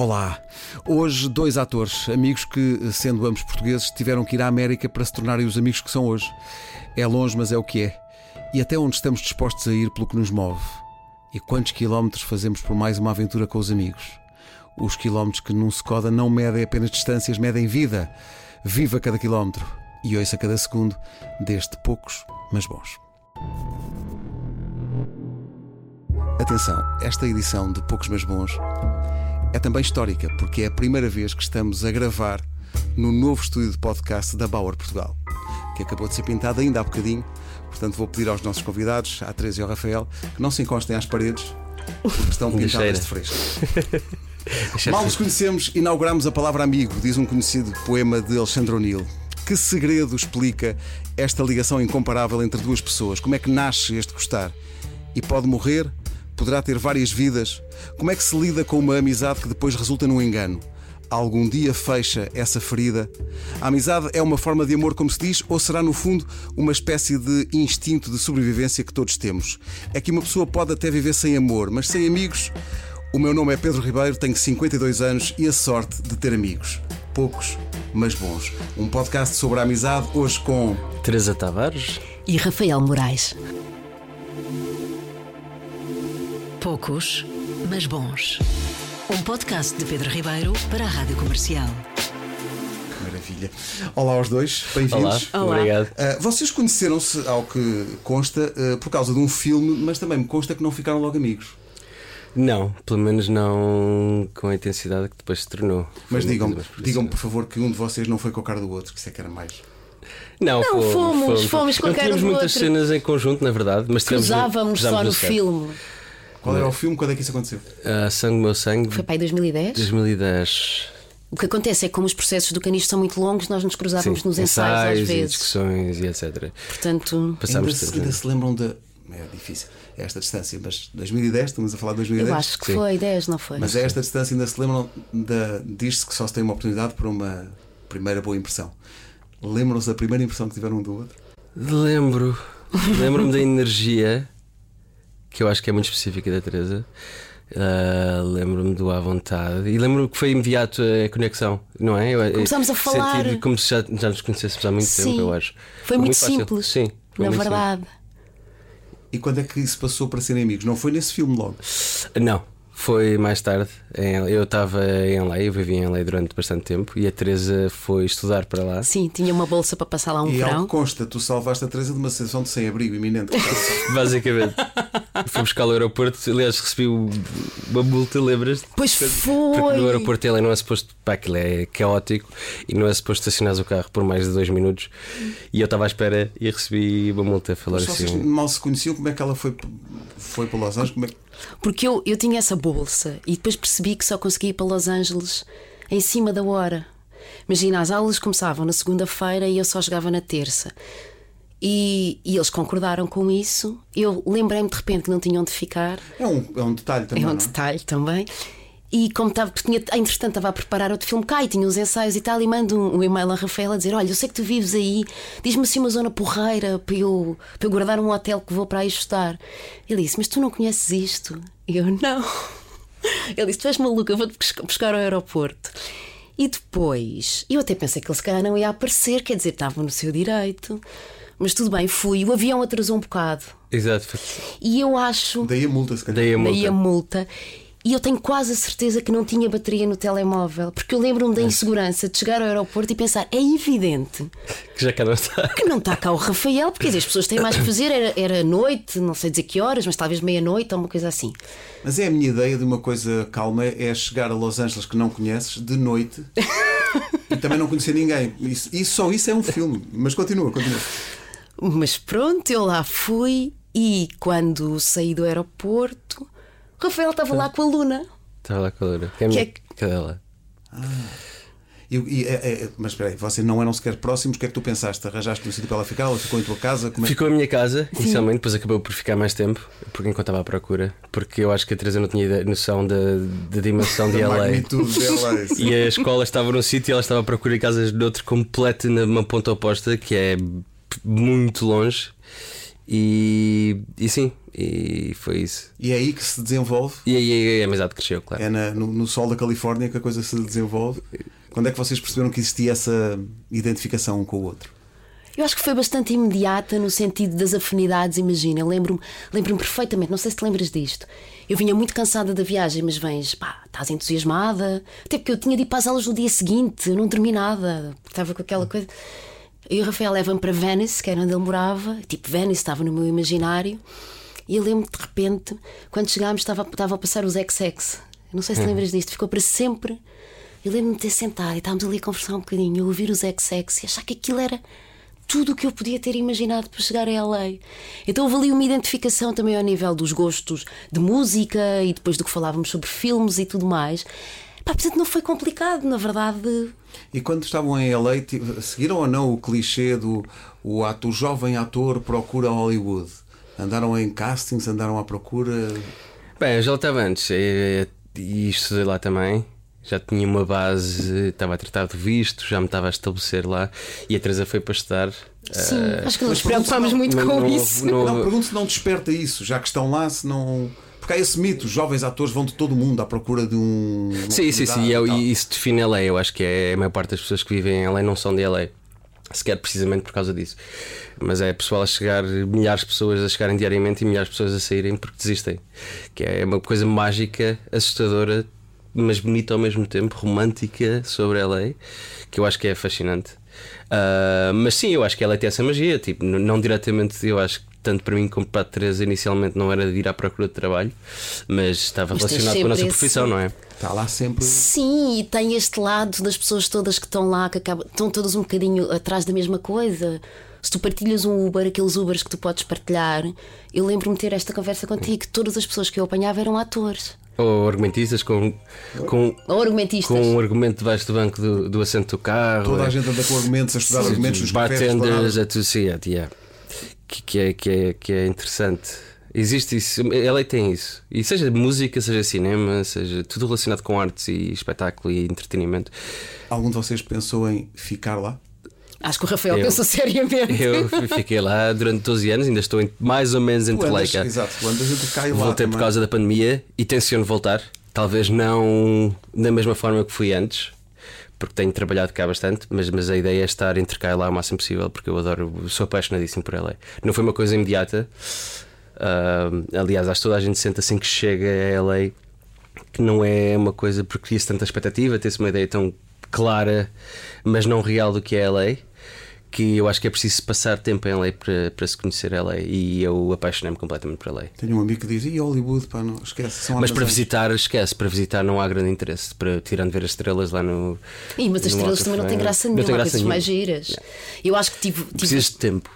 Olá! Hoje, dois atores, amigos que, sendo ambos portugueses, tiveram que ir à América para se tornarem os amigos que são hoje. É longe, mas é o que é. E até onde estamos dispostos a ir pelo que nos move. E quantos quilómetros fazemos por mais uma aventura com os amigos? Os quilómetros que num Skoda não medem apenas distâncias, medem vida. Viva cada quilómetro e ouça cada segundo deste poucos, mas bons. Atenção, esta edição de Poucos Mas Bons é também histórica, porque é a primeira vez que estamos a gravar no novo estúdio de podcast da Bauer Portugal, que acabou de ser pintado ainda há bocadinho. Portanto, vou pedir aos nossos convidados, à Teresa e ao Rafael, que não se encostem às paredes, porque estão pintadas de fresco. Mal nos conhecemos, inauguramos a palavra amigo, diz um conhecido poema de Alexandre O'Neill. Que segredo explica esta ligação incomparável entre duas pessoas? Como é que nasce este gostar? E pode morrer? Poderá ter várias vidas? Como é que se lida com uma amizade que depois resulta num engano? Algum dia fecha essa ferida? A amizade é uma forma de amor, como se diz, ou será, no fundo, uma espécie de instinto de sobrevivência que todos temos? É que uma pessoa pode até viver sem amor, mas sem amigos. O meu nome é Pedro Ribeiro, tenho 52 anos e a sorte de ter amigos. Poucos, mas bons. Um podcast sobre a amizade, hoje com. Teresa Tavares e Rafael Moraes. Poucos, mas bons. Um podcast de Pedro Ribeiro para a Rádio Comercial. Maravilha. Olá aos dois, Olá, bem-vindos. Olá. obrigado. Uh, vocês conheceram-se, ao que consta, uh, por causa de um filme, mas também me consta que não ficaram logo amigos. Não, pelo menos não com a intensidade que depois se tornou. Foi Mas digam-me, digam por favor, que um de vocês não foi com a cara do outro, que isso é que era mais. Não, Não, fomos, fomos com a não cara tínhamos do muitas outro. cenas em conjunto, na verdade, mas Cruzávamos só no set. filme. Qual era o filme? Quando é que isso aconteceu? Ah, sangue, meu sangue, Foi para aí 2010. 2010. O que acontece é que, como os processos do canisto são muito longos, nós nos cruzávamos Sim, nos ensaios, às e vezes. discussões e etc. Portanto, Passámos ainda, se, ainda se lembram da. É difícil, é esta distância, mas 2010, estamos a falar de 2010. eu acho que Sim. foi 10, não foi? Mas a esta distância ainda se lembram da. Diz-se que só se tem uma oportunidade para uma primeira boa impressão. Lembram-se da primeira impressão que tiveram um do outro? Lembro, lembro-me da energia que eu acho que é muito específica da Teresa. Ah, lembro-me do à vontade e lembro-me que foi imediato a conexão, não é? Eu- Começámos a senti falar. como se já, já nos conhecêssemos há muito Sim. tempo, eu acho. Foi muito fácil. simples. Sim, foi na muito verdade. E quando é que isso passou para serem amigos? Não foi nesse filme logo. simples. Não, foi mais tarde. Eu estava em LA, eu vivi em LA durante bastante tempo e a Teresa foi estudar para lá. Sim, tinha uma bolsa para passar lá um e ao verão. que consta, tu salvaste a Teresa de uma situação de sem-abrigo iminente. Basicamente, fui buscar ao aeroporto. Aliás, recebi uma multa, lembras-te? Pois Porque foi. no aeroporto ele não é suposto, pá, aquilo é caótico e não é suposto estacionar o carro por mais de dois minutos. E eu estava à espera e recebi uma multa a falar Mas assim. mal se conheciam, como é que ela foi, foi para Los Angeles? Como é que- Porque eu, eu tinha essa bolsa e depois percebi que só conseguia ir para Los Angeles em cima da hora. Imagina, as aulas começavam na segunda-feira e eu só chegava na terça. E, e eles concordaram com isso. Eu lembrei-me de repente que não tinham onde ficar. É um, é um detalhe também. É um não detalhe também. E como estava, porque tinha, entretanto estava a preparar outro filme cá e tinha uns ensaios e tal, e mando um, um e-mail a Rafael a dizer: Olha, eu sei que tu vives aí, diz-me assim uma zona porreira para eu, para eu guardar um hotel que vou para aí estudar. Ele disse: Mas tu não conheces isto? E eu: Não. Ele disse: Tu és maluca, eu vou-te buscar- buscar ao aeroporto. E depois, eu até pensei que ele se calhar não ia aparecer, quer dizer, estava no seu direito. Mas tudo bem, fui. O avião atrasou um bocado. Exato, E eu acho. Daí a multa, se calhar. daí a multa. Daí a multa. E eu tenho quase a certeza que não tinha bateria no telemóvel, porque eu lembro-me É. da insegurança de chegar ao aeroporto e pensar: é evidente Que já cá não está. que não está cá o Rafael, porque as pessoas têm mais que fazer. Era, era noite, não sei dizer que horas, mas talvez meia-noite ou uma coisa assim. Mas é a minha ideia de uma coisa calma: é chegar a Los Angeles que não conheces de noite e também não conhecer ninguém. Isso, isso- só isso é um filme. Mas continua, continua. Mas pronto, eu lá fui e quando saí do aeroporto, Rafael estava lá com a Luna. Estava lá com a. Que é a minha Que é cadela. E- e- é- é- mas espera aí, vocês não eram sequer próximos. O que é que tu pensaste? Arranjaste um sítio para ela ficar? Ela ficou em tua casa? Como é... Ficou a minha casa, inicialmente, depois acabou por ficar mais tempo, porque enquanto estava à procura, porque eu acho que a Teresa não tinha ideia- noção da, da dimensão de LA. magnitude dela. sim. E a escola estava num sítio e ela estava à procura de casas de outro completo numa ponta oposta, que é muito longe. E, e sim, E foi isso. E é aí que se desenvolve. E aí a amizade cresceu, claro. É na- no, no sol da Califórnia que a coisa se desenvolve. Quando é que vocês perceberam que existia essa identificação um com o outro? Eu acho que foi bastante imediata no sentido das afinidades, imagina. Eu lembro-me lembro perfeitamente, não sei se te lembras disto. Eu vinha muito cansada da viagem, mas vens, pá, estás entusiasmada. Até porque eu tinha de ir para as aulas no dia seguinte, eu não dormi nada, estava com aquela coisa. E o Rafael leva-me para Venice, que era onde ele morava. Tipo, Venice estava no meu imaginário. E eu lembro de repente, quando chegámos, estava, estava a passar os XX. Não sei se te lembras disto, ficou para sempre. Eu lembro-me de ter sentado e estávamos ali a conversar um bocadinho, eu ouvir os XX e achar que aquilo era tudo o que eu podia ter imaginado para chegar a LA. Então houve ali uma identificação também ao nível dos gostos de música e depois do que falávamos sobre filmes e tudo mais. Pá, portanto, não foi complicado, na verdade. E quando estavam em LA, seguiram ou não o clichê do o, ato, o jovem ator procura Hollywood? Andaram em castings, andaram à procura. Bem, eu já estava antes e, e estudei lá também. Já tinha uma base, estava a tratar de visto, já me estava a estabelecer lá e a Teresa foi para estudar. Sim, acho que nos preocupámos muito não- com não- isso. não- Não, pergunto se não desperta isso, já que estão lá, se não. Porque há esse mito, os jovens atores vão de todo o mundo à procura de um. Sim, sim, sim, e, é- e tal. e isso define LA. Eu acho que é a maior parte das pessoas que vivem em LA não são de LA. Sequer precisamente por causa disso. Mas é pessoal a chegar, milhares de pessoas a chegarem diariamente e milhares de pessoas a saírem porque desistem. Que é uma coisa mágica, assustadora, mas bonita ao mesmo tempo, romântica sobre LA, que eu acho que é fascinante. Ah, mas sim, eu acho que ela tem essa magia. Tipo, não diretamente, eu acho que tanto para mim como para a Teresa inicialmente não era de ir à procura de trabalho, mas estava Mas relacionado com a nossa esse- profissão, não é? Está lá sempre. Sim, e tem este lado das pessoas todas que estão lá, que acabam, estão todas um bocadinho atrás da mesma coisa. Se tu partilhas um Uber, aqueles Ubers que tu podes partilhar, eu lembro-me de ter esta conversa contigo, que todas as pessoas que eu apanhava eram atores. Ou argumentistas com, com, Ou argumentistas. com um argumento debaixo do banco do, do assento do carro. Toda a é. gente anda com argumentos, a estudar argumentos nos cafés, bartenders, restaurantes. a tu sim, yeah. Que, que, é, que, é, que é interessante. Existe isso, ela tem isso. E seja música, seja cinema, seja tudo relacionado com artes e espetáculo e entretenimento. Algum de vocês pensou em ficar lá? Acho que o Rafael Eu- pensou seriamente. Eu fiquei lá durante 12 anos, ainda estou em- mais ou menos entre e cá. Exato, tu andas entre cá e lá. Voltei por também. causa da pandemia e tenciono voltar. Talvez não da mesma forma que fui antes, porque tenho trabalhado cá bastante, mas, mas a ideia é estar entre cá e lá o máximo possível, porque eu adoro, sou apaixonadíssimo por ela. Não foi uma coisa imediata. Ah, aliás, acho que toda a gente sente assim que chega a LA que não é uma coisa porque cria-se tanta expectativa, ter-se uma ideia tão clara, mas não real do que é LA. Que eu acho que é preciso passar tempo em LA para, para se conhecer LA e eu apaixonei-me completamente por LA. Tenho um amigo que diz: e Hollywood, pá, não esquece. São Mas para armazéns." visitar, esquece, para visitar não há grande interesse. Para, tirando ver as estrelas lá no. Ih, mas as no estrelas também não têm graça Não nenhuma, tem há graça coisas mais giras. Eu acho que tive. tive- Precisas de tempo.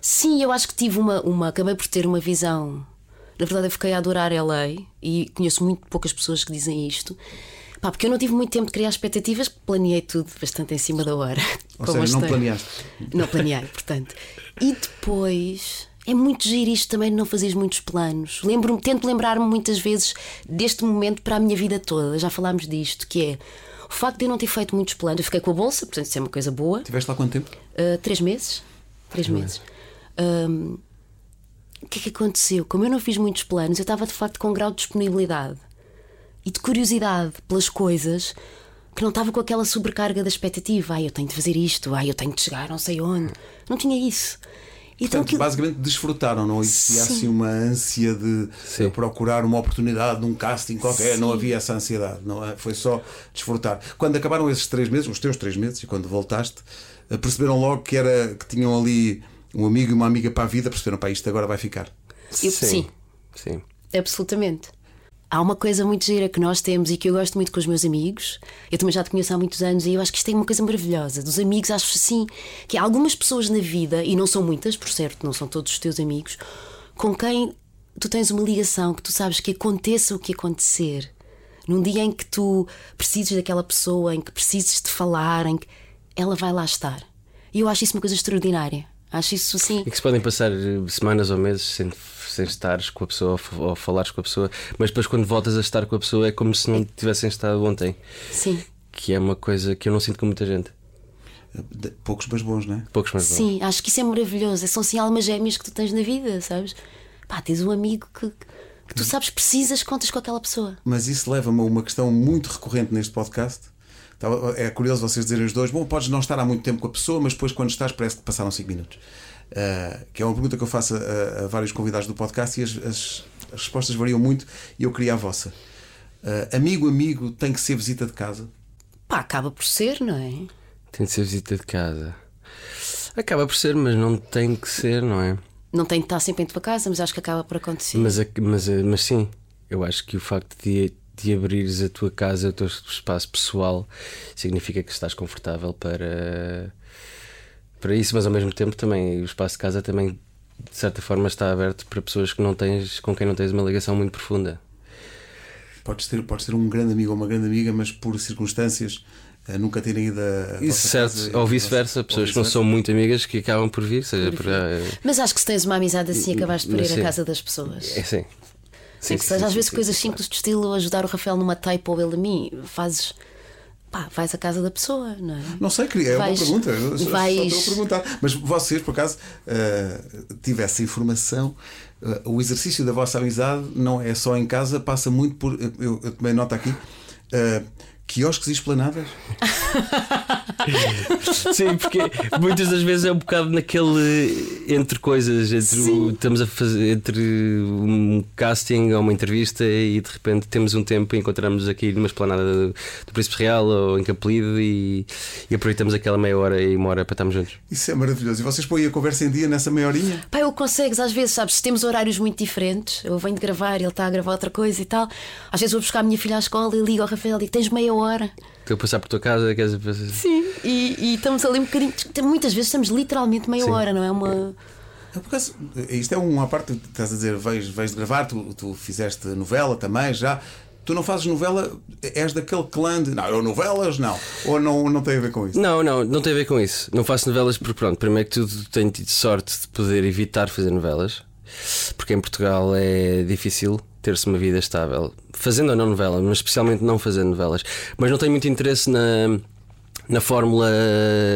Sim, eu acho que tive uma, uma. Acabei por ter uma visão. Na verdade, eu fiquei a adorar LA e conheço muito poucas pessoas que dizem isto. Pá, porque eu não tive muito tempo de criar expectativas, planeei tudo bastante em cima da hora. Ou seja, não planeaste. Não planeei, portanto. E depois. É muito giro isto também de não fazeres muitos planos. Lembro tento lembrar-me muitas vezes deste momento para a minha vida toda. Já falámos disto, que é o facto de eu não ter feito muitos planos. Eu fiquei com a bolsa, portanto, isso é uma coisa boa. Tiveste lá quanto tempo? Uh, três meses. Três meses. Um, o que é que aconteceu? Como eu não fiz muitos planos, eu estava de facto com um grau de disponibilidade e de curiosidade pelas coisas que não estava com aquela sobrecarga da expectativa. Ai, eu tenho de fazer isto, ai, eu tenho de chegar não sei onde. Não tinha isso. Então, Portanto, aquilo- basicamente desfrutaram, não existia Sim. assim uma ânsia de Sim. procurar uma oportunidade num casting qualquer, não havia essa ansiedade, não é? foi só desfrutar. Quando acabaram esses três meses, os teus três meses, e quando voltaste, eh, perceberam logo que, era, que tinham ali um amigo e uma amiga para a vida, perceberam para isto agora vai ficar. Eu- sim. Sim. Absolutamente. Há uma coisa muito gira que nós temos e que eu gosto muito com os meus amigos. Eu também já te conheço há muitos anos e eu acho que isto é uma coisa maravilhosa. Dos amigos, acho assim que há algumas pessoas na vida, e não são muitas, por certo, não são todos os teus amigos, com quem tu tens uma ligação, que tu sabes que aconteça o que acontecer. Num dia em que tu precises daquela pessoa, em que precises de falar, em que ela vai lá estar. E eu acho isso uma coisa extraordinária. Acho isso assim. E que se podem passar eh, semanas ou meses sem, sem estares com a pessoa ou falares com a pessoa, mas depois quando voltas a estar com a pessoa é como se não tivessem estado ontem. Sim. Que é uma coisa que eu não sinto com muita gente. Poucos, mas bons, não é? Poucos mais bons. Sim, acho que isso é maravilhoso. São assim almas gêmeas que tu tens na vida, sabes? pá, tens um amigo que, que tu sabes, precisas, contas com aquela pessoa. Mas isso leva-me a uma questão muito recorrente neste podcast. É curioso vocês dizerem os dois: bom, podes não estar há muito tempo com a pessoa, mas depois, quando estás, parece que passaram 5 minutos. Uh, que é uma pergunta que eu faço a, a vários convidados do podcast e as, as, as, respostas variam muito e eu queria a vossa. Uh, amigo, amigo, tem que ser visita de casa? Pá, acaba por ser, não é? Tem de ser visita de casa. Acaba por ser, mas não tem que ser, não é? Não tem de estar sempre em tua casa, mas acho que acaba por acontecer. Mas, mas, mas sim, eu acho que o facto de, de abrires a tua casa, o teu espaço pessoal, significa que estás confortável para para isso, mas ao mesmo tempo também o espaço de casa também de certa forma está aberto para pessoas que não tens, com quem não tens uma ligação muito profunda. Podes ter, podes ter um grande amigo ou uma grande amiga, mas por circunstâncias eh, nunca terem ido a. Isso, certo, ou vice-versa, pessoas que não são muito amigas que acabam por vir. Seja, por, eh, Mas acho que se tens uma amizade assim, acabaste por ir sim. à casa das pessoas. É sim. Sim, que seja, às vezes coisas simples de estilo ajudar o Rafael numa tape ou ele a mim, fazes pá, vais à casa da pessoa, não é? Não sei, é vais, uma pergunta. Vais... Só estou a perguntar. Mas vocês, por acaso, uh, tivessem informação, uh, o exercício da vossa amizade não é só em casa, passa muito por. Eu, eu tomei nota aqui. Uh, quiosques e esplanadas? Sim, porque muitas das vezes é um bocado naquele entre coisas, entre o, estamos a fazer entre um casting ou uma entrevista e de repente temos um tempo e encontramos aqui numa esplanada do, do Príncipe Real ou em Capelido e, e, aproveitamos aquela meia hora e uma hora para estarmos juntos. Isso é maravilhoso. E vocês põem a conversa em dia nessa meia horinha? Pai, eu consegues, às vezes, sabes, se temos horários muito diferentes, eu venho de gravar, ele está a gravar outra coisa e tal. Às vezes vou buscar a minha filha à escola e ligo ao Rafael e digo: tens meia hora. Estou a passar por tua casa, queres passar... Sim, e, e, estamos ali um bocadinho. Muitas vezes estamos literalmente meia Sim. hora, não é? Uma. É por causa, isto é uma parte, estás a dizer, vais, vais de gravar, tu, tu fizeste novela também já. Tu não fazes novela, és daquele clã de. Não, eu novelas, não. Ou não, não tem a ver com isso? Não, não, não tem a ver com isso. Não faço novelas porque, pronto, primeiro que tudo tenho tido sorte de poder evitar fazer novelas, porque em Portugal é difícil ter-se uma vida estável, fazendo ou não novela, mas especialmente não fazendo novelas. Mas não tenho muito interesse na, na fórmula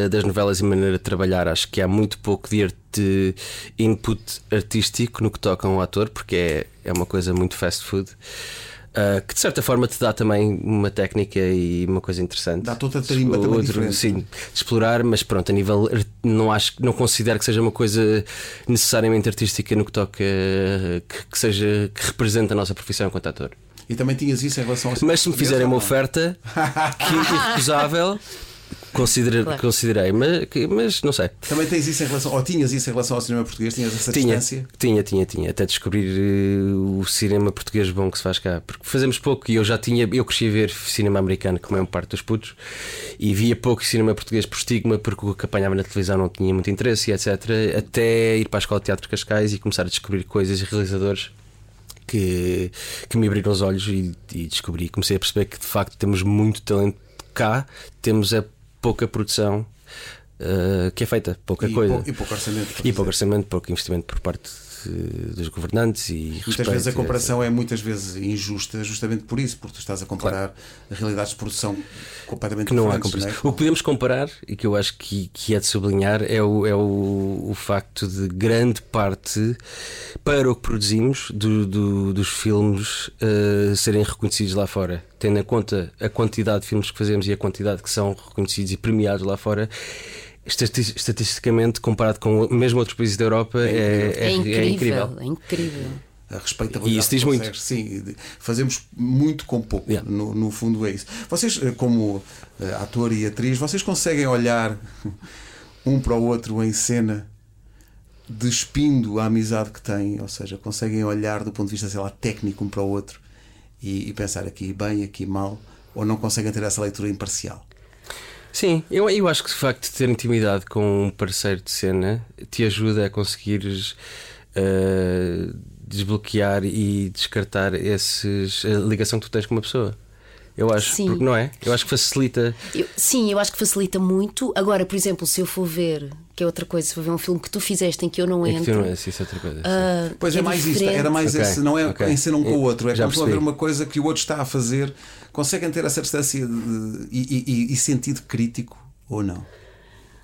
das novelas e maneira de trabalhar. Acho que há muito pouco de, input artístico no que toca a um ator, porque é, é uma coisa muito fast food. Uh, que de certa forma te dá também uma técnica e uma coisa interessante. Dá toda a tarimba também outro, diferente. Sim, de explorar, mas pronto, a nível não acho não considero que seja uma coisa necessariamente artística no que toca que, que seja que represente a nossa profissão enquanto ator. E também tinhas isso em relação ao Mas se me fizerem uma oferta que é irrecusável, Considera, claro. Considerei, mas, mas não sei. Também tens isso em relação, ou tinhas isso em relação ao cinema português? Tinhas essa tinha, distância? Tinha, tinha, tinha. Até descobrir uh, o cinema português bom que se faz cá. Porque fazemos pouco e eu já tinha, eu cresci a ver cinema americano, como é um parte dos putos, e via pouco cinema português por estigma, porque o que apanhava na televisão não tinha muito interesse, etc. Até ir para a Escola de Teatro Cascais e começar a descobrir coisas e realizadores que, que me abriram os olhos e, e descobri, comecei a perceber que de facto temos muito talento cá, temos a pouca produção uh, que é feita, pouca e coisa. e pouco orçamento. E pouco orçamento, pouco investimento por parte dos governantes e muitas respeito, vezes a comparação é muitas vezes injusta justamente por isso porque tu estás a comparar claro. realidades de produção completamente que não há comparação. Não é? O que podemos comparar e que eu acho que, que é de sublinhar é o, é o, o facto de grande parte para o que produzimos do, do, dos filmes uh, serem reconhecidos lá fora tendo em conta a quantidade de filmes que fazemos e a quantidade que são reconhecidos e premiados lá fora estatisticamente, comparado com mesmo outros países da Europa, é, é, é, é incrível. É incrível. É incrível. A respeitabilidade. E isso diz muito. Sim, fazemos muito com pouco. Yeah. No, no fundo, é isso. Vocês, eh, como eh, ator e atriz, vocês conseguem olhar um para o outro em cena despindo a amizade que têm, ou seja, conseguem olhar do ponto de vista, sei lá, técnico um para o outro e, e pensar aqui bem, aqui mal, ou não conseguem ter essa leitura imparcial? Sim, eu, eu acho que de facto ter intimidade com um parceiro de cena te ajuda a conseguires uh, desbloquear e descartar esses, a ligação que tu tens com uma pessoa. Eu acho, sim. porque não é? Eu acho que facilita. Eu, sim, eu acho que facilita muito. Agora, por exemplo, se eu for ver, que é outra coisa, se for ver um filme que tu fizeste em que eu não entro. É que tu não isso é outra coisa. Uh, pois é, é mais isto, era mais okay. esse, não é okay. em cena um com o outro, é quando estou a ver uma coisa que o outro está a fazer, conseguem ter essa distância de, e, e, e sentido crítico ou não?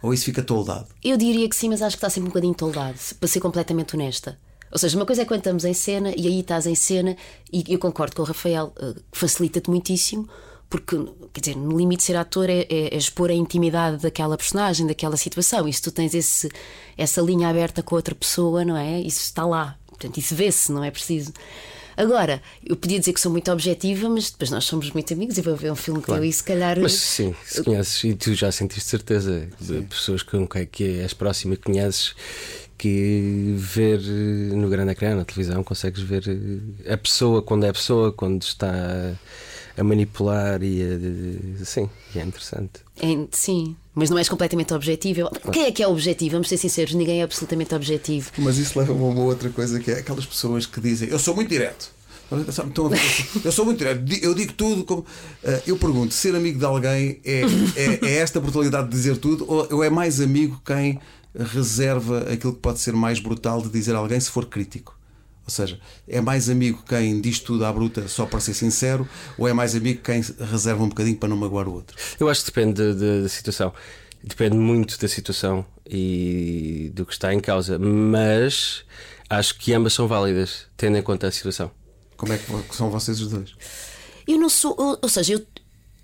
Ou isso fica toldado? Eu diria que sim, mas acho que está sempre um bocadinho toldado, para ser completamente honesta. Ou seja, uma coisa é quando estamos em cena e aí estás em cena, e eu concordo com o Rafael, eh, que facilita-te muitíssimo, porque, quer dizer, no limite, ser ator é, é, é, expor a intimidade daquela personagem, daquela situação. E se tu tens esse, essa linha aberta com outra pessoa, não é? Isso está lá. Portanto, isso vê-se, não é preciso. Agora, eu podia dizer que sou muito objetiva, mas depois nós somos muito amigos e vou ver um filme claro. teu e se calhar. Mas sim, se conheces e tu já sentiste certeza de pessoas com quem que és próxima e conheces que ver no grande ecrã, na televisão, consegues ver a pessoa quando é a pessoa, quando está a manipular e a, sim, é interessante. É, sim, mas não és completamente objetivo. Quem é que é objetivo? Vamos ser sinceros, ninguém é absolutamente objetivo. Mas isso leva a uma outra coisa que é aquelas pessoas que dizem eu sou muito direto. Eu sou muito direto, eu digo tudo como. Eh, eu pergunto: ser amigo de alguém é, é, é esta brutalidade de dizer tudo ou é mais amigo quem reserva aquilo que pode ser mais brutal de dizer a alguém se for crítico? Ou seja, é mais amigo quem diz tudo à bruta só para ser sincero, ou é mais amigo quem reserva um bocadinho para não magoar o outro? Eu acho que depende da situação. Depende muito da situação e do que está em causa, mas acho que ambas são válidas, tendo em conta a situação. Como é que são vocês os dois? Eu não sou, ou seja, eu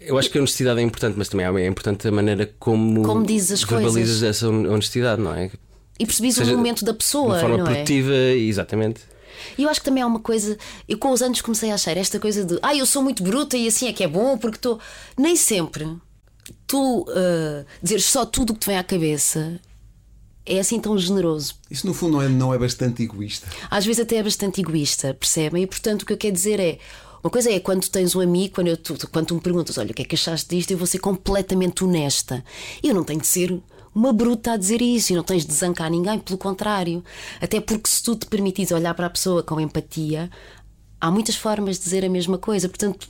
eu acho que a honestidade é importante, mas também é importante a maneira como, como dizes as verbalizas coisas. essa honestidade, não é? E percebes o momento da pessoa. De forma não é? produtiva, é? exatamente. E eu acho que também há uma coisa. Eu com os anos comecei a achar esta coisa de ah, eu sou muito bruta e assim é que é bom, porque estou. Nem sempre tu uh, dizeres só tudo o que te vem à cabeça é assim tão generoso. Isso no fundo não é, não é bastante egoísta. Às vezes até é bastante egoísta, percebem? E portanto o que eu quero dizer é. Uma coisa é quando tens um amigo, quando, eu, tu, quando tu me perguntas, olha, o que é que achaste disto, eu vou ser completamente honesta. Eu não tenho de ser uma bruta a dizer isso e não tens de desancar ninguém, pelo contrário. Até porque se tu te permitires olhar para a pessoa com empatia, há muitas formas de dizer a mesma coisa. Portanto,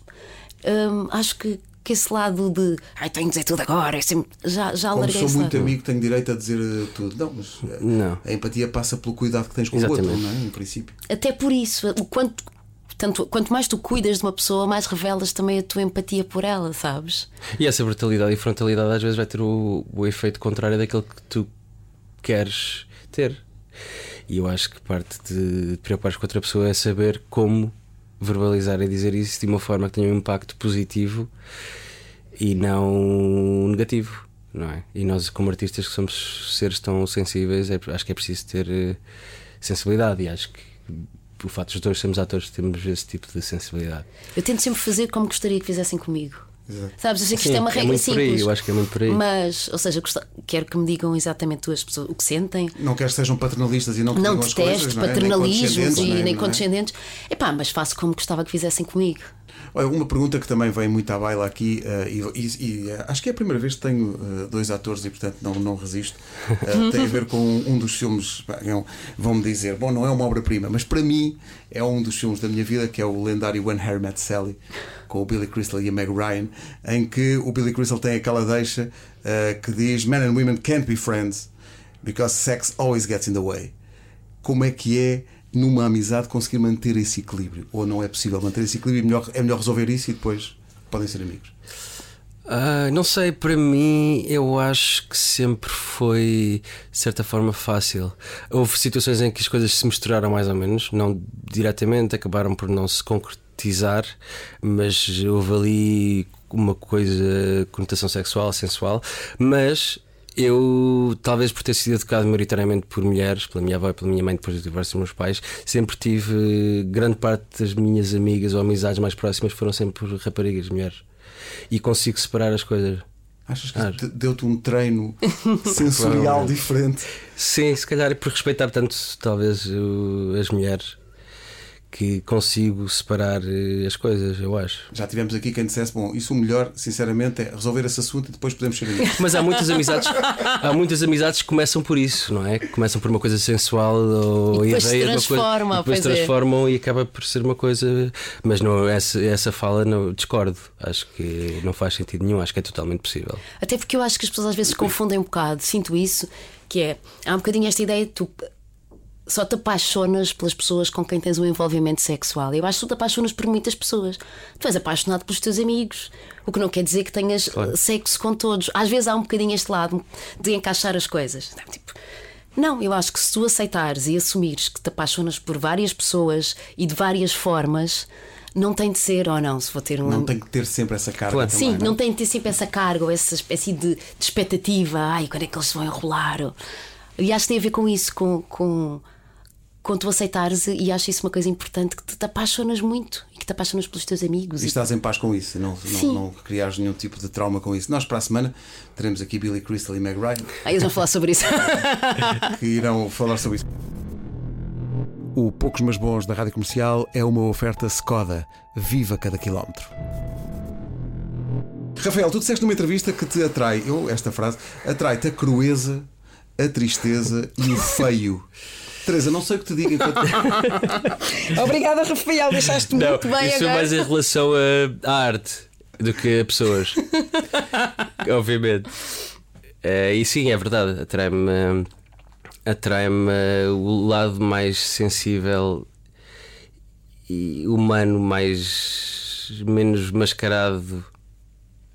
hum, acho que, que esse lado de ai, tenho de dizer tudo agora, é sempre, já, já Como sou muito lado. amigo, tenho direito a dizer eh, tudo. Não, mas eh, não. a empatia passa pelo cuidado que tens com Exatamente. o outro, não é? Em princípio. Até por isso, o quanto Portanto, quanto mais tu cuidas de uma pessoa, mais revelas também a tua empatia por ela, sabes? E essa brutalidade e frontalidade às vezes vai ter o, o efeito contrário daquele que tu queres ter. E eu acho que parte de preocupares com outra pessoa é saber como verbalizar e dizer isso de uma forma que tenha um impacto positivo e não negativo, não é? E nós, como artistas, que somos seres tão sensíveis, é, acho que é preciso ter uh, sensibilidade e acho que o fato de dois sermos atores temos esse tipo de sensibilidade. Eu tento sempre fazer como gostaria que fizessem comigo. Exato. Sabes, eu sei que Sim, isto é uma é regra simples. Aí, eu acho que é muito por aí. Mas, ou seja, quero que me digam exatamente as pessoas o que sentem. Não quero que sejam paternalistas e não que Não detesto coisas, paternalismos não é? nem e nem, condescendentes. É pá, mas faço como gostava que fizessem comigo. Olha, uma pergunta que também vem muito à baila aqui, uh, e, e, e uh, acho que é a primeira vez que tenho uh, dois atores e, portanto, não, não resisto. tem a ver com um dos filmes, é vão-me dizer, bom, não é uma obra-prima, mas para mim é um dos filmes da minha vida, que é o lendário When Harry Met Sally, com o Billy Crystal e a Meg Ryan, em que o Billy Crystal tem aquela deixa que diz: Men and women can't be friends because sex always gets in the way. Como é que é numa amizade conseguir manter esse equilíbrio? Ou não é possível manter esse equilíbrio? É melhor, é melhor resolver isso e depois podem ser amigos? Uh, não sei, para mim eu acho que sempre foi de certa forma fácil. Houve situações em que as coisas se misturaram mais ou menos, não diretamente, acabaram por não se concretizar, mas houve ali uma coisa, conotação sexual, sensual, mas eu, talvez por ter sido educado maioritariamente por mulheres, pela minha avó e pela minha mãe, depois do divórcio dos meus pais, sempre tive grande parte das minhas amigas ou amizades mais próximas foram sempre raparigas, mulheres. E consigo separar as coisas. Achas que ah. deu-te um treino sensorial diferente? Sim, se calhar por respeitar tanto, talvez, as mulheres que consigo separar eh, as coisas, eu acho. Já tivemos aqui quem dissesse: bom, isso o melhor, sinceramente, é resolver esse assunto e depois podemos chegar Mas há muitas amizades, há muitas amizades que começam por isso, não é? Começam por uma coisa sensual ou e depois ideia de uma coisa, e depois é. transformam é. e acaba por ser uma coisa. Mas não, essa, essa fala não discordo. Acho que não faz sentido nenhum, acho que é totalmente possível. Até porque eu acho que as pessoas às vezes confundem um bocado, sinto isso, que é há um bocadinho esta ideia de tu só te apaixonas pelas pessoas com quem tens um envolvimento sexual. Eu acho que tu te apaixonas por muitas pessoas. Tu és apaixonado pelos teus amigos, o que não quer dizer que tenhas claro. sexo com todos. Às vezes há um bocadinho este lado de encaixar as coisas. Tipo, Não, eu acho que se tu aceitares e assumires que te apaixonas por várias pessoas e de várias formas, não tem de ser ou não, se vou ter um. Não tem que ter sempre essa carga. Claro. também, Sim, não não é? tem de ter sempre essa carga ou essa espécie de, de expectativa. Ai, quando é que eles se vão enrolar? E acho que tem a ver com isso, com, com, com tu aceitares, e acho isso uma coisa importante, que te apaixonas muito e que te apaixonas pelos teus amigos. E estás em paz com isso, não, não, não criares nenhum tipo de trauma com isso. Nós, para a semana, teremos aqui Billy Crystal e Meg Ryan, Ah, eles vão falar sobre isso. que irão falar sobre isso. O Poucos Mas Bons da Rádio Comercial é uma oferta Skoda. Viva cada quilómetro. Rafael, tu disseste numa entrevista que te atrai, eu, esta frase, atrai-te a crueza, a tristeza e o feio. Teresa, não sei o que te diga enquanto. Obrigada, Rafael, deixaste Não, muito bem isso é agora. mais em relação à arte do que a pessoas. Obviamente. Eh, e sim, é verdade. Atrai-me atrai-me eh, o lado mais sensível e humano, mais menos mascarado,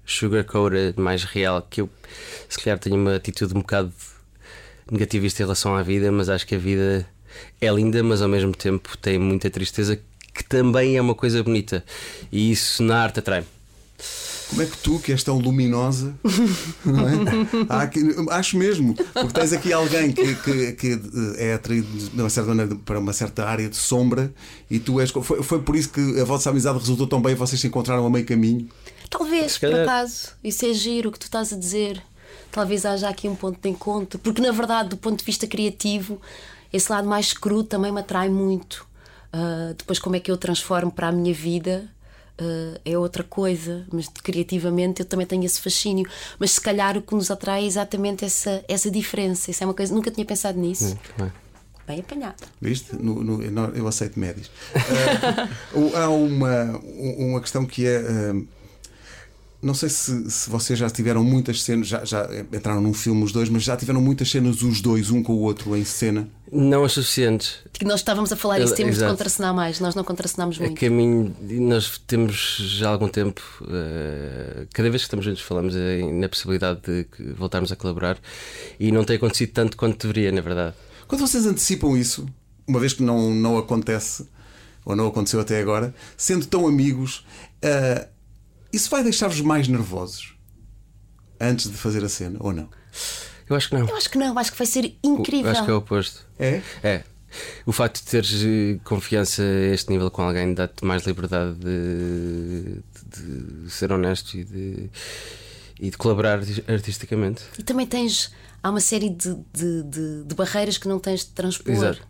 sugar-coated, mais real. Que eu, se calhar, tenho uma atitude um bocado negativista em relação à vida, mas acho que a vida é linda, mas ao mesmo tempo tem muita tristeza, que também é uma coisa bonita. E isso na arte atrai-me. Como é que tu, que és tão luminosa, não é? Aqui- acho mesmo, porque tens aqui alguém que, que, que é atraído de uma certa maneira para uma certa área de sombra e tu és. Foi, foi por isso que a vossa amizade resultou tão bem e vocês se encontraram a meio caminho. Talvez, por acaso, isso é giro o que tu estás a dizer. Talvez haja aqui um ponto de encontro, porque na verdade, do ponto de vista criativo, esse lado mais cru também me atrai muito. Ah, depois, como é que eu transformo para a minha vida ah, é outra coisa, mas criativamente eu também tenho esse fascínio. Mas se calhar o que nos atrai é exatamente essa, essa diferença. Isso é uma coisa, nunca tinha pensado nisso. Não é? Bem apanhado. Viste? No- no- eu- aceito médios. Ah, o- há uma, uma questão que é. ah, não sei se, se vocês já tiveram muitas cenas, já, já entraram num filme os dois, mas já tiveram muitas cenas os dois, um com o outro, em cena. Não as suficientes. Que nós estávamos a falar isso, temos de exato. contracenar mais. Nós não contracenamos A muito. caminho, nós temos já há algum tempo, eh, cada vez que estamos juntos, falamos em- na possibilidade de voltarmos a colaborar e não tem acontecido tanto quanto deveria, na verdade. Quando vocês antecipam isso, uma vez que não, não acontece, ou não aconteceu até agora, sendo tão amigos, ah, isso vai deixar-vos mais nervosos antes de fazer a cena, ou não? Eu acho que não. Eu acho que não, acho que vai ser incrível. Eu acho que é o oposto. É? É. O facto de teres eh, confiança a este nível com alguém dá-te mais liberdade de, de- de ser honesto e de, e de colaborar arti- artisticamente. E também tens. Há uma série de, de, de- de barreiras que não tens de transpor. Exato.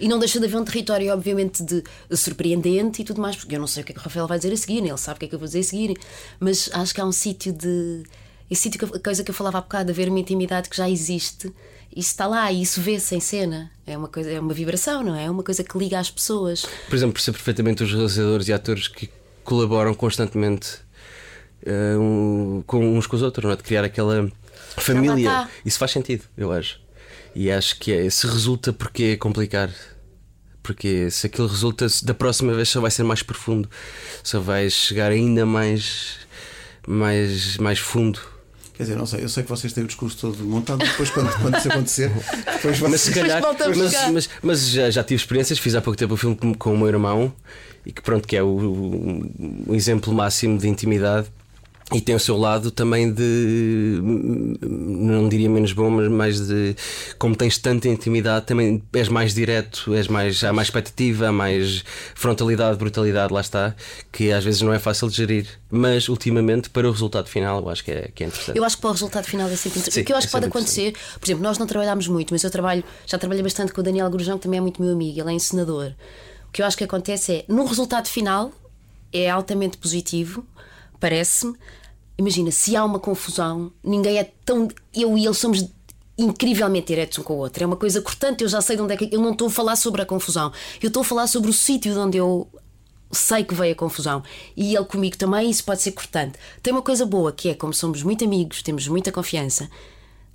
E não deixa de haver um território, obviamente, de surpreendente e tudo mais, porque eu não sei o que é que o Rafael vai dizer a seguir, ele sabe o que é que eu vou dizer a seguir, mas acho que há um sítio de. Esse sítio, que- a coisa que eu falava há bocado, de haver uma intimidade que já existe, isso está lá e isso vê-se em cena. É uma, coisa, é uma vibração, não é? É uma coisa que liga às pessoas. Por exemplo, percebo perfeitamente os realizadores e atores que colaboram constantemente eh, um- com uns com os outros, não é? De criar aquela família. Isso faz sentido, eu acho. E acho que é, se resulta, porque é complicar? Porque se aquilo resulta, da próxima vez só vai ser mais profundo, só vai chegar ainda mais, mais, mais fundo. Quer dizer, não sei, eu sei que vocês têm o discurso todo montado, depois quando, quando isso acontecer, depois vocês... Mas se calhar, mas, mas, mas já, já tive experiências, fiz há pouco tempo um filme com, com o meu irmão e que pronto, que é o, o- o exemplo máximo de intimidade. E tem o seu lado também de não diria menos bom, mas mais de como tens tanta intimidade, também és mais direto, és mais, há mais expectativa, há mais frontalidade, brutalidade, lá está, que às vezes não é fácil de gerir. Mas ultimamente, para o resultado final, eu acho que é, que é interessante. Eu acho que para o resultado final é sempre interessante. Sim, o que eu acho é que pode sempre acontecer, por exemplo, nós não trabalhámos muito, mas eu trabalho, já trabalhei bastante com o Daniel Grujão, que também é muito meu amigo, ele é encenador. O que eu acho que acontece é, no resultado final, é altamente positivo, parece-me. Imagina, se há uma confusão, ninguém é tão. Eu e ele somos incrivelmente diretos um com o outro. É uma coisa cortante, eu já sei de onde é que. Eu não estou a falar sobre a confusão, eu estou a falar sobre o sítio de onde eu sei que veio a confusão. E ele comigo também, isso pode ser cortante. Tem uma coisa boa que é, como somos muito amigos, temos muita confiança,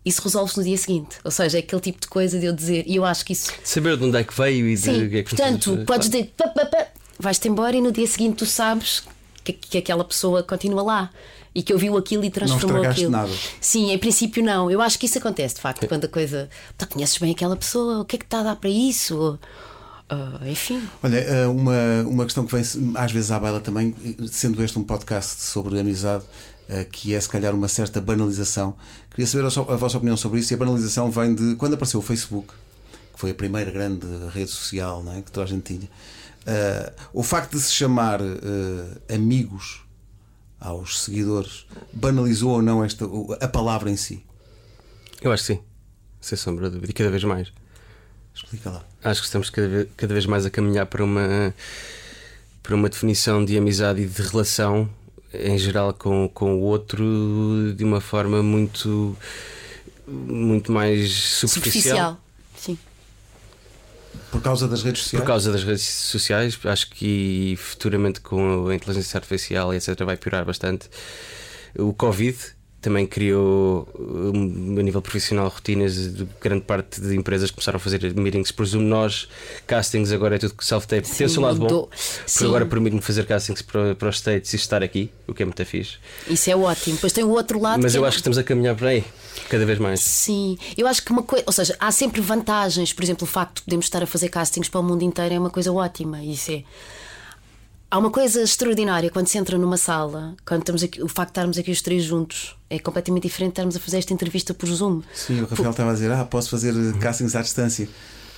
isso resolve-se no dia seguinte. Ou seja, é aquele tipo de coisa de eu dizer, e eu acho que isso. Saber de onde é que veio e de Sim, que é que portanto, podes dizer, pá, pá, pá, vais-te embora e no dia seguinte tu sabes que, que aquela pessoa continua lá e que ouviu aquilo e transformou estragaste aquilo. nada. Sim, em princípio não. Eu acho que isso acontece de facto quando a coisa. Tu conheces bem aquela pessoa, o que é que está a dar para isso? Ah, enfim. Olha, eh, uma, uma questão que vem às vezes à baila também, sendo este um podcast sobre amizade, eh, que é se calhar uma certa banalização. Queria saber a vossa opinião sobre isso. E a banalização vem de quando apareceu o Facebook, que foi a primeira grande rede social não é, que toda a gente tinha. eh, o facto de se chamar eh, amigos aos seguidores banalizou ou não esta, a palavra em si? Eu acho que sim, sem sombra de dúvida, e cada vez mais. Explica lá. Acho que estamos cada vez, cada vez mais a caminhar para uma, para uma definição de amizade e de relação em geral com, com o outro de uma forma muito, muito mais superficial. Superficial. Por causa das redes sociais? Por causa das redes sociais, acho que futuramente com a inteligência artificial etc. vai piorar bastante. O Covid também criou, a nível profissional, rotinas de grande parte de empresas que começaram a fazer meetings por Zoom. Nós, castings, agora é tudo self-tape. Tem o seu lado bom, mudou. Sim. agora permite-me fazer castings para, para os States e estar aqui, o que é muito fixe. Isso é ótimo. Depois tem o outro lado Mas eu é- acho que estamos a caminhar por aí, cada vez mais. Sim, eu acho que uma coisa, ou seja, há sempre vantagens. Por exemplo, o facto de podermos estar a fazer castings para o mundo inteiro é uma coisa ótima. Isso é. Há uma coisa extraordinária quando se entra numa sala, quando estamos aqui, o facto de estarmos aqui os três juntos é completamente diferente de estarmos a fazer esta entrevista por Zoom. Sim, o Rafael estava a dizer: Ah, posso fazer castings à distância.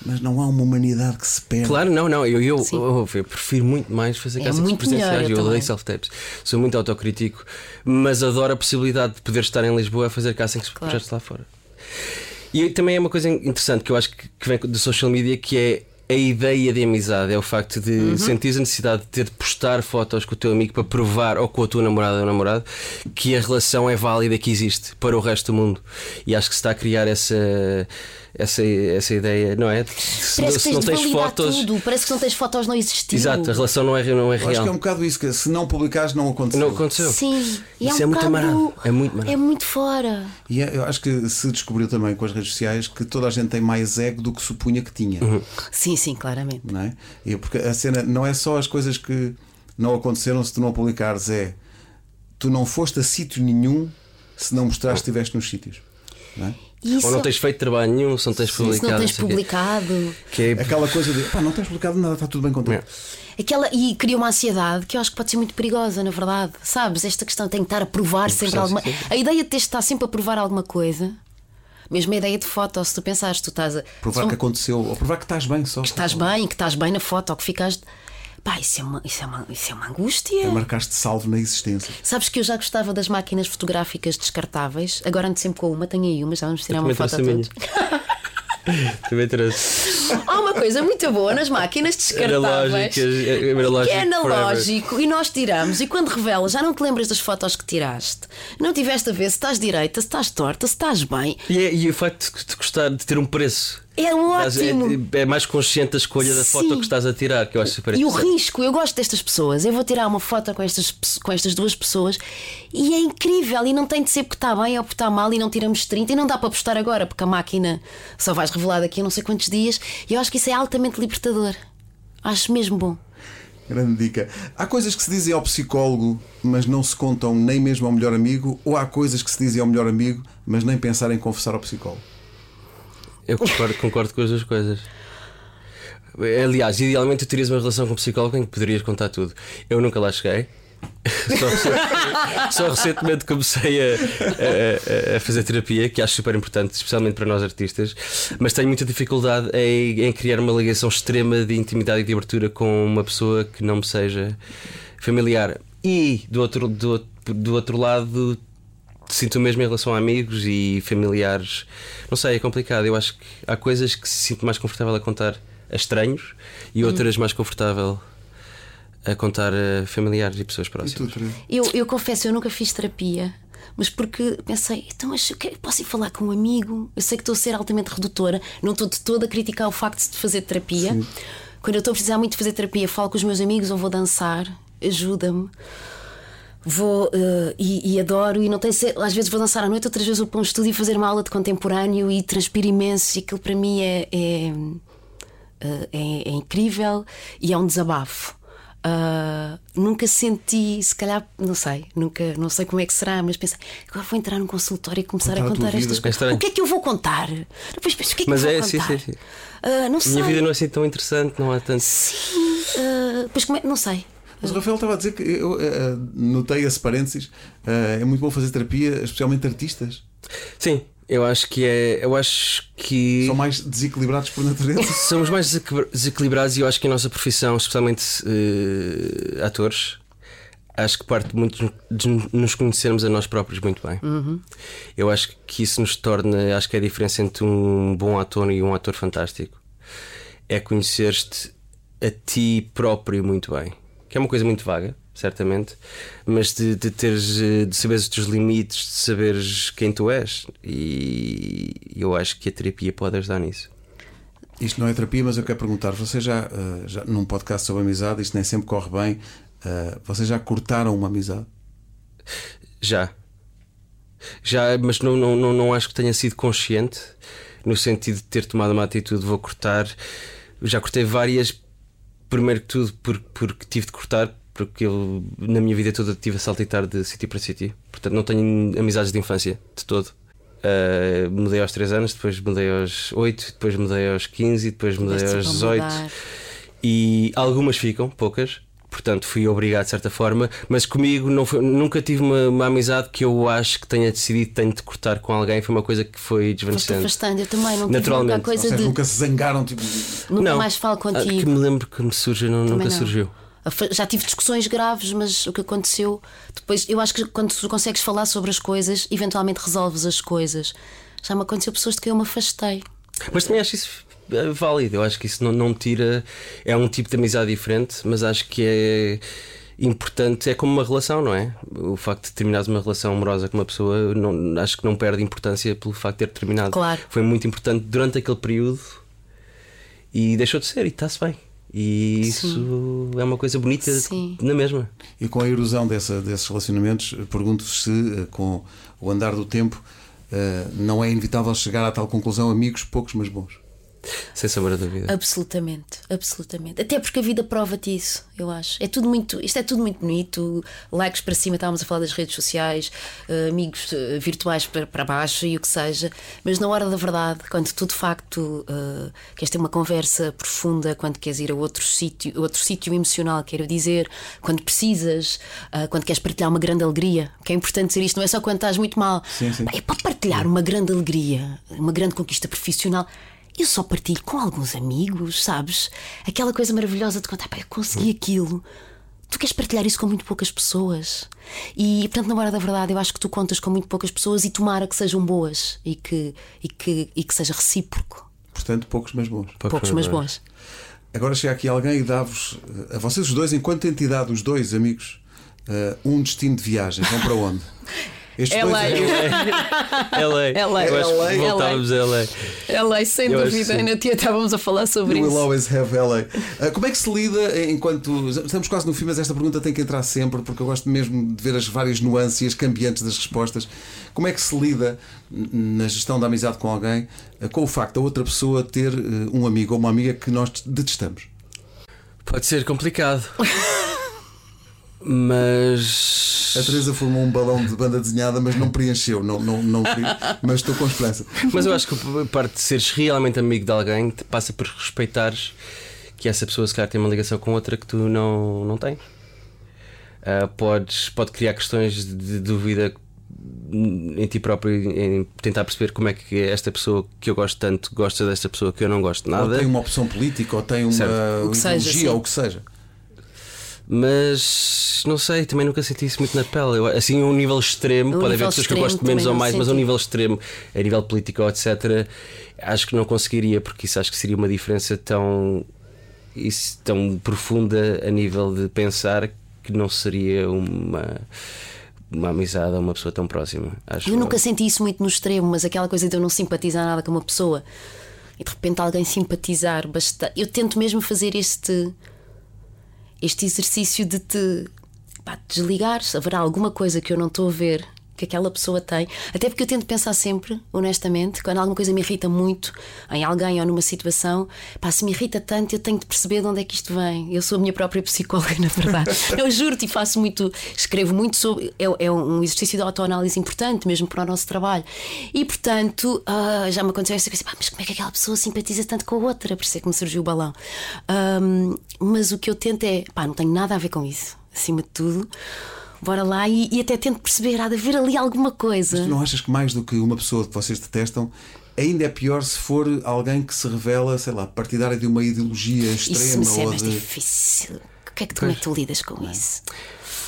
Mas não há uma humanidade que se perde. Claro, não, não. Eu, eu, eu, eu prefiro muito mais fazer É castings muito presenciais. melhor, eu eu odeio self-tapes. Sou muito autocrítico, mas adoro a possibilidade de poder estar em Lisboa a fazer castings Claro. projetos lá fora. E também é uma coisa interessante que eu acho que que vem do social media que é a ideia de amizade, é o facto de Uhum. sentir a necessidade de ter de postar fotos com o teu amigo para provar, ou com a tua namorada ou namorado, que a relação é válida, que existe para o resto do mundo. E acho que se está a criar essa, essa, essa ideia, não é? Se, Parece que se tens não de tens validar fotos. tudo, parece que se não tens fotos não existiu. Exato, a relação não é, não é Eu acho que é um real. bocado isso, que se não publicares, não aconteceu. Não aconteceu. Sim, e Isso é, é um muito bocado- amarado. É muito amarado. É muito fora. E é- eu acho que se descobriu também com as redes sociais que toda a gente tem mais ego do que supunha que tinha. Uhum. Sim, sim, claramente. Não é? E porque a cena não é só as coisas que não aconteceram se tu não publicares, é tu não foste a sítio nenhum se não mostraste que estiveste nos sítios. Não é? Isso, Ou não tens feito trabalho nenhum, se não tens se publicado. não tens publicado. Que é- Aquela coisa de pá, não tens publicado nada, está tudo bem contigo. É. Aquela, e cria uma ansiedade que eu acho que pode ser muito perigosa, na verdade. Sabes? Esta questão tem que estar a provar sempre processo, alguma sim. A ideia de ter de estar sempre a provar alguma coisa, mesmo a ideia de foto, se tu pensares, tu estás a. Provar são- que aconteceu, ou provar que estás bem só. que estás bem, que estás bem na foto, ou que ficaste. Pá, isso é uma, isso é uma, isso é uma angústia. Marcaste salvo na existência. Sabes que eu já gostava das máquinas fotográficas descartáveis, agora ando sempre com uma, tenho aí uma, já vamos tirar uma foto a todos. Também trouxe. Há uma coisa muito boa nas máquinas descartáveis. Analógicas, é- analógico Que é forever. analógico e nós tiramos, e quando revela, já não te lembras das fotos que tiraste, não tiveste a ver se estás direita, se estás torta, se estás bem. E, é- e o facto de gostar de ter um preço. É ótimo. É, é mais consciente da escolha da foto que estás a tirar, que eu acho super E o risco, eu gosto destas pessoas. Eu vou tirar uma foto com estas, com estas duas pessoas e é incrível. E não tem de ser porque está bem ou porque está mal e não tiramos 30 e não dá para postar agora porque a máquina só vais revelar daqui a não sei quantos dias. E eu acho que isso é altamente libertador. Acho mesmo bom. Grande dica. Há coisas que se dizem ao psicólogo, mas não se contam nem mesmo ao melhor amigo, ou há coisas que se dizem ao melhor amigo, mas nem pensar em confessar ao psicólogo. Eu concordo, concordo com as duas coisas. Aliás, idealmente tu terias uma relação com um psicólogo em que poderias contar tudo. Eu nunca lá cheguei. Só, só- só recentemente comecei a, a- a fazer terapia, que acho super importante, especialmente para nós artistas, mas tenho muita dificuldade em, em criar uma ligação extrema de intimidade e de abertura com uma pessoa que não me seja familiar. E do outro, do, do outro lado, sinto o mesmo em relação a amigos e familiares. Não sei, é complicado. Eu acho que há coisas que se sinto mais confortável a contar a estranhos e outras mais confortável a contar a familiares e pessoas próximas. Eu, eu confesso, eu nunca fiz terapia, mas porque pensei, então eu quero- posso ir falar com um amigo? Eu sei que estou a ser altamente redutora, não estou de toda a criticar o facto de fazer terapia. Quando eu estou a precisar muito de fazer terapia, falo com os meus amigos ou vou dançar, ajuda-me. Vou eh, e, e adoro, e não tem ser, às vezes vou dançar à noite, outras vezes vou para um estúdio e fazer uma aula de contemporâneo e transpiro imenso, e aquilo para mim é- é, Uh, é, é incrível e é um desabafo. Uh, nunca senti, se calhar, não sei, nunca, não sei como é que será, mas pensei, agora vou entrar num consultório e começar Contar a contar estas É coisas. o que é que eu vou contar? Depois penso, o que é que Mas eu vou é, sim, contar? sim, sim. Ah, não A sei. minha vida não é assim tão interessante, não há tanto. Sim, ah, pois como é, não sei. Mas o Rafael estava a dizer que eu eh, notei esse parênteses. eh, é muito bom fazer terapia, especialmente artistas. Sim, eu acho que é. Eu acho que. São mais desequilibrados por natureza. Somos mais desequil- desequilibrados e eu acho que a nossa profissão, especialmente eh, atores, acho que parte muito de nos conhecermos a nós próprios muito bem. Eu acho que isso nos torna, acho que é a diferença entre um bom ator e um ator fantástico. É conhecer-te a ti próprio muito bem. Que é uma coisa muito vaga, certamente, mas de, de teres, eh, de saberes os teus limites, de saberes quem tu és. E eu acho que a terapia pode ajudar nisso. Isto não é terapia, mas eu quero perguntar: vocês já, eh, já num podcast sobre amizade, isto nem sempre corre bem, eh, vocês já cortaram uma amizade? Já. Já, mas não, não, não, não acho que tenha sido consciente no sentido de ter tomado uma atitude, vou cortar. Já cortei várias, primeiro que tudo por- porque tive de cortar, porque eu na minha vida toda tive a saltitar de sítio para sítio. Portanto, não tenho amizades de infância de todo. Ah, mudei aos 3 anos, depois mudei aos 8, depois mudei aos 15, depois mudei aos sempre a 18. mudar. E algumas ficam, poucas. Portanto, fui obrigado de certa forma, mas comigo não foi- nunca tive uma, uma amizade que eu acho que tenha decidido tenho de cortar com alguém. Foi uma coisa que foi desvanecendo. afastando, eu também não tive Naturalmente. nunca coisa seja, de nunca se zangaram, tipo. nunca não, mais falo Ah, contigo. Que me lembro que me surgiu, não, nunca não. surgiu. Afa- Já tive discussões graves, mas o que aconteceu depois, eu acho que quando tu consegues falar sobre as coisas, eventualmente resolves as coisas. Já me aconteceu pessoas de quem eu me afastei. Mas também acho isso válido. Eu acho que isso não, não tira. É um tipo de amizade diferente, mas acho que é importante. É como uma relação, não é? O facto de terminares uma relação amorosa com uma pessoa, não, acho que não perde importância pelo facto de ter terminado. Claro. Foi muito importante durante aquele período e deixou de ser e está-se bem. E isso é uma coisa bonita Sim. na mesma. E com a erosão dessa, desses relacionamentos, pergunto se eh, com o andar do tempo eh, não é inevitável chegar à tal conclusão: amigos poucos, mas bons. Sem sombra de dúvida. Absolutamente, absolutamente. Até porque a vida prova-te isso, eu acho. É tudo muito, isto é tudo muito bonito. Likes para cima, estávamos a falar das redes sociais, eh, amigos eh, virtuais para, para baixo e o que seja. Mas na hora da verdade, quando tu de facto eh, queres ter uma conversa profunda, quando queres ir a outro sítio, outro sítio emocional, quero dizer, quando precisas, eh, quando queres partilhar uma grande alegria, que é importante dizer isto, não é só quando estás muito mal. Sim, sim. É para partilhar uma grande alegria, uma grande conquista profissional. Eu só partilho com alguns amigos, sabes? Aquela coisa maravilhosa de contar, pá, eu consegui aquilo. Tu queres partilhar isso com muito poucas pessoas. E, portanto, na hora da verdade, eu acho que tu contas com muito poucas pessoas e tomara que sejam boas e que, e que, e que seja recíproco. Portanto, poucos, mas bons. Poucos, mas bons. Agora chega aqui alguém e dá-vos, eh, a vocês os dois, enquanto entidade, os dois amigos, eh, um destino de viagem. Vão para onde? Estes dois LA. LA. LA. Que LA. voltávamos a LA. É lei, sem Eu dúvida. Na tia estávamos a falar sobre You will isso. always have LA. Ah, como é que se lida enquanto. Estamos quase no fim, mas esta pergunta tem que entrar sempre, porque eu gosto mesmo de ver as várias nuances e as cambiantes das respostas. Como é que se lida na gestão da amizade com alguém ah, com o facto da outra pessoa ter eh, um amigo ou uma amiga que nós detestamos? Pode ser complicado. Mas. A Teresa formou um balão de banda desenhada, mas não preencheu, não, não, não, mas estou com esperança. Mas eu acho que a parte de seres realmente amigo de alguém te passa por respeitares que essa pessoa se calhar tem uma ligação com outra que tu não, não tens. Ah, podes, pode criar questões de dúvida em ti próprio em tentar perceber como é que esta pessoa que eu gosto tanto gosta desta pessoa que eu não gosto Ou nada. tem uma opção política, ou tem uma Certo. Ideologia, ou o que seja. Mas não sei, também nunca senti isso muito na pele. Eu, assim, um nível extremo, um pode haver pessoas que eu gosto menos ou mais, mas a um nível extremo, a nível político, etc., acho que não conseguiria, porque isso acho que seria uma diferença tão, isso, tão profunda a nível de pensar que não seria uma, uma amizade a uma pessoa tão próxima. Acho Eu nunca senti isso muito no extremo, mas aquela coisa de eu não simpatizar nada com uma pessoa e de repente alguém simpatizar bastante. Eu tento mesmo fazer este, este exercício de te pá, desligar. Se haverá alguma coisa que eu não estou a ver que aquela pessoa tem. Até porque eu tento pensar sempre, honestamente, quando alguma coisa me irrita muito em alguém ou numa situação, pá, se me irrita tanto, eu tenho de perceber de onde é que isto vem. Eu sou a minha própria psicóloga, na verdade. eu juro-te e faço muito, escrevo muito sobre. É, é um exercício de autoanálise importante, mesmo para o nosso trabalho. E portanto, uh, já me aconteceu essa coisa, pá, mas como é que aquela pessoa simpatiza tanto com a outra? Por isso é que me surgiu o balão. Um, mas o que eu tento é, pá, não tenho nada a ver com isso, acima de tudo bora lá e, e, até tento perceber, há de haver ali alguma coisa. Mas tu não achas que mais do que uma pessoa que vocês detestam, ainda é pior se for alguém que se revela, sei lá, partidária de uma ideologia extrema isso me é ou mais de... difícil. Que é que, como é que tu lidas com não. isso?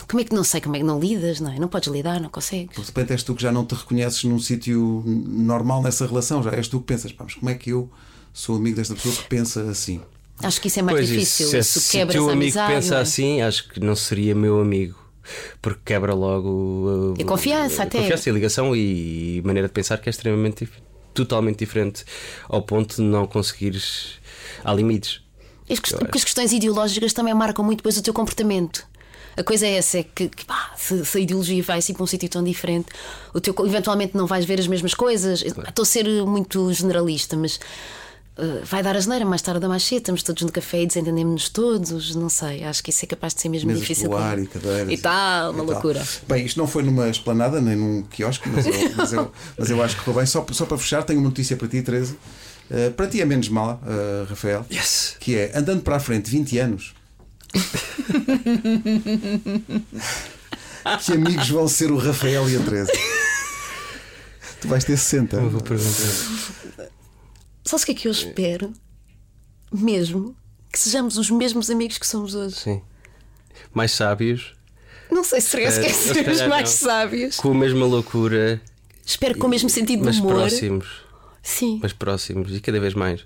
Como é que não sei como é que não lidas, não é? Não podes lidar, não consegues. De repente és tu que já não te reconheces num sítio normal nessa relação, já és tu que pensas, pá, mas como é que eu sou amigo desta pessoa que pensa assim? Acho que isso é mais pois difícil. Isso, se, se quebra se o amigo amizade, pensa é? assim, acho que não seria meu amigo porque quebra logo a, confiança, a, até. confiança e a ligação e maneira de pensar que é extremamente totalmente diferente ao ponto de não conseguires há limites. As, porque as questões ideológicas também marcam muito depois o teu comportamento. A coisa é essa, é que, que pá, se, se, a ideologia vai assim para um sítio tão diferente, o teu, eventualmente não vais ver as mesmas coisas. Estou a ser muito generalista, mas Uh, vai dar a geneira mais tarde ou mais cedo, estamos todos no café e desentendemos-nos todos, não sei, acho que isso é capaz de ser mesmo Mesas difícil. Ar e, cadeiras, e tal, uma e loucura. Tal. Bem, isto não foi numa esplanada nem num quiosque, mas eu, mas eu, mas eu acho que foi bem. Só, só para fechar, tenho uma notícia para ti, Teresa. Uh, para ti é menos mala, uh, Rafael. Yes. Que é andando para a frente 20 anos. que amigos vão ser o Rafael e a Teresa? tu vais ter 60. Eu vou perguntar. Sabes o que é que eu espero? Mesmo que sejamos os mesmos amigos que somos hoje. Sim. Mais sábios. Não sei se será Eh, se seremos mais sábios. Com a mesma loucura. Espero que com o mesmo sentido de mas humor. próximos. Sim. Mas próximos e cada vez mais.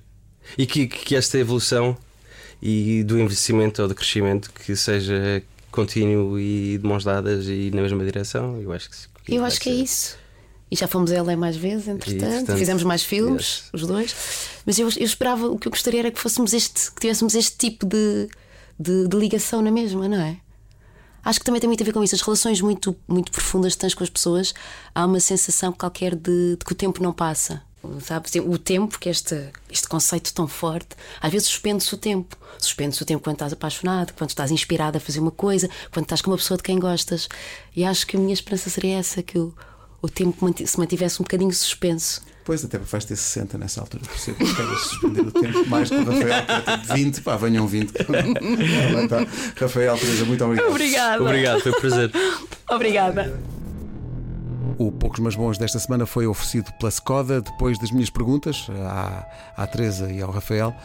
E que, que esta evolução e do envelhecimento ou do crescimento que seja contínuo e de mãos dadas e na mesma direção. Eu acho que, Eu acho que é ser. isso. E já fomos a LA mais vezes, entretanto. entretanto, Fizemos mais filmes, yes. os dois. Mas eu, eu esperava, o que eu gostaria era que fôssemos este, que tivéssemos este tipo de, de, de ligação na mesma, não é? Acho que também tem muito a ver com isso. As relações muito, muito profundas que tens com as pessoas, há uma sensação qualquer de, de que o tempo não passa. Sabe? O tempo, que é este, este conceito tão forte, às vezes suspende-se o tempo. Suspende-se o tempo quando estás apaixonado, quando estás inspirado a fazer uma coisa, quando estás com uma pessoa de quem gostas. E acho que a minha esperança seria essa: que o, o tempo se mantivesse um bocadinho suspenso. Pois, até vais ter 60 nessa altura, percebo que queres suspender o tempo mais que o Rafael, que é tipo 20, pá, venham 20. tá. Rafael, Teresa, muito obrigado. Obrigada. Obrigado, foi um prazer. Obrigada. O Poucos Mas Bons desta semana foi oferecido pela Skoda. Depois das minhas perguntas à, à Teresa e ao Rafael,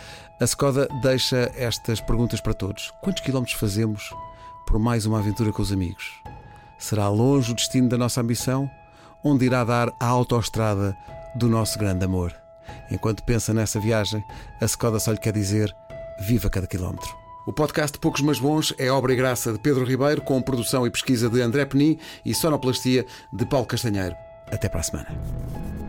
a Skoda deixa estas perguntas para todos: Quantos quilómetros fazemos por mais uma aventura com os amigos? Será longe o destino da nossa ambição? Onde irá dar a autoestrada do nosso grande amor? Enquanto pensa nessa viagem, a Skoda só lhe quer dizer: Viva cada quilómetro. O podcast Poucos Mas Bons é obra e graça de Pedro Ribeiro, com produção e pesquisa de André Penin e sonoplastia de Paulo Castanheiro. Até para a semana.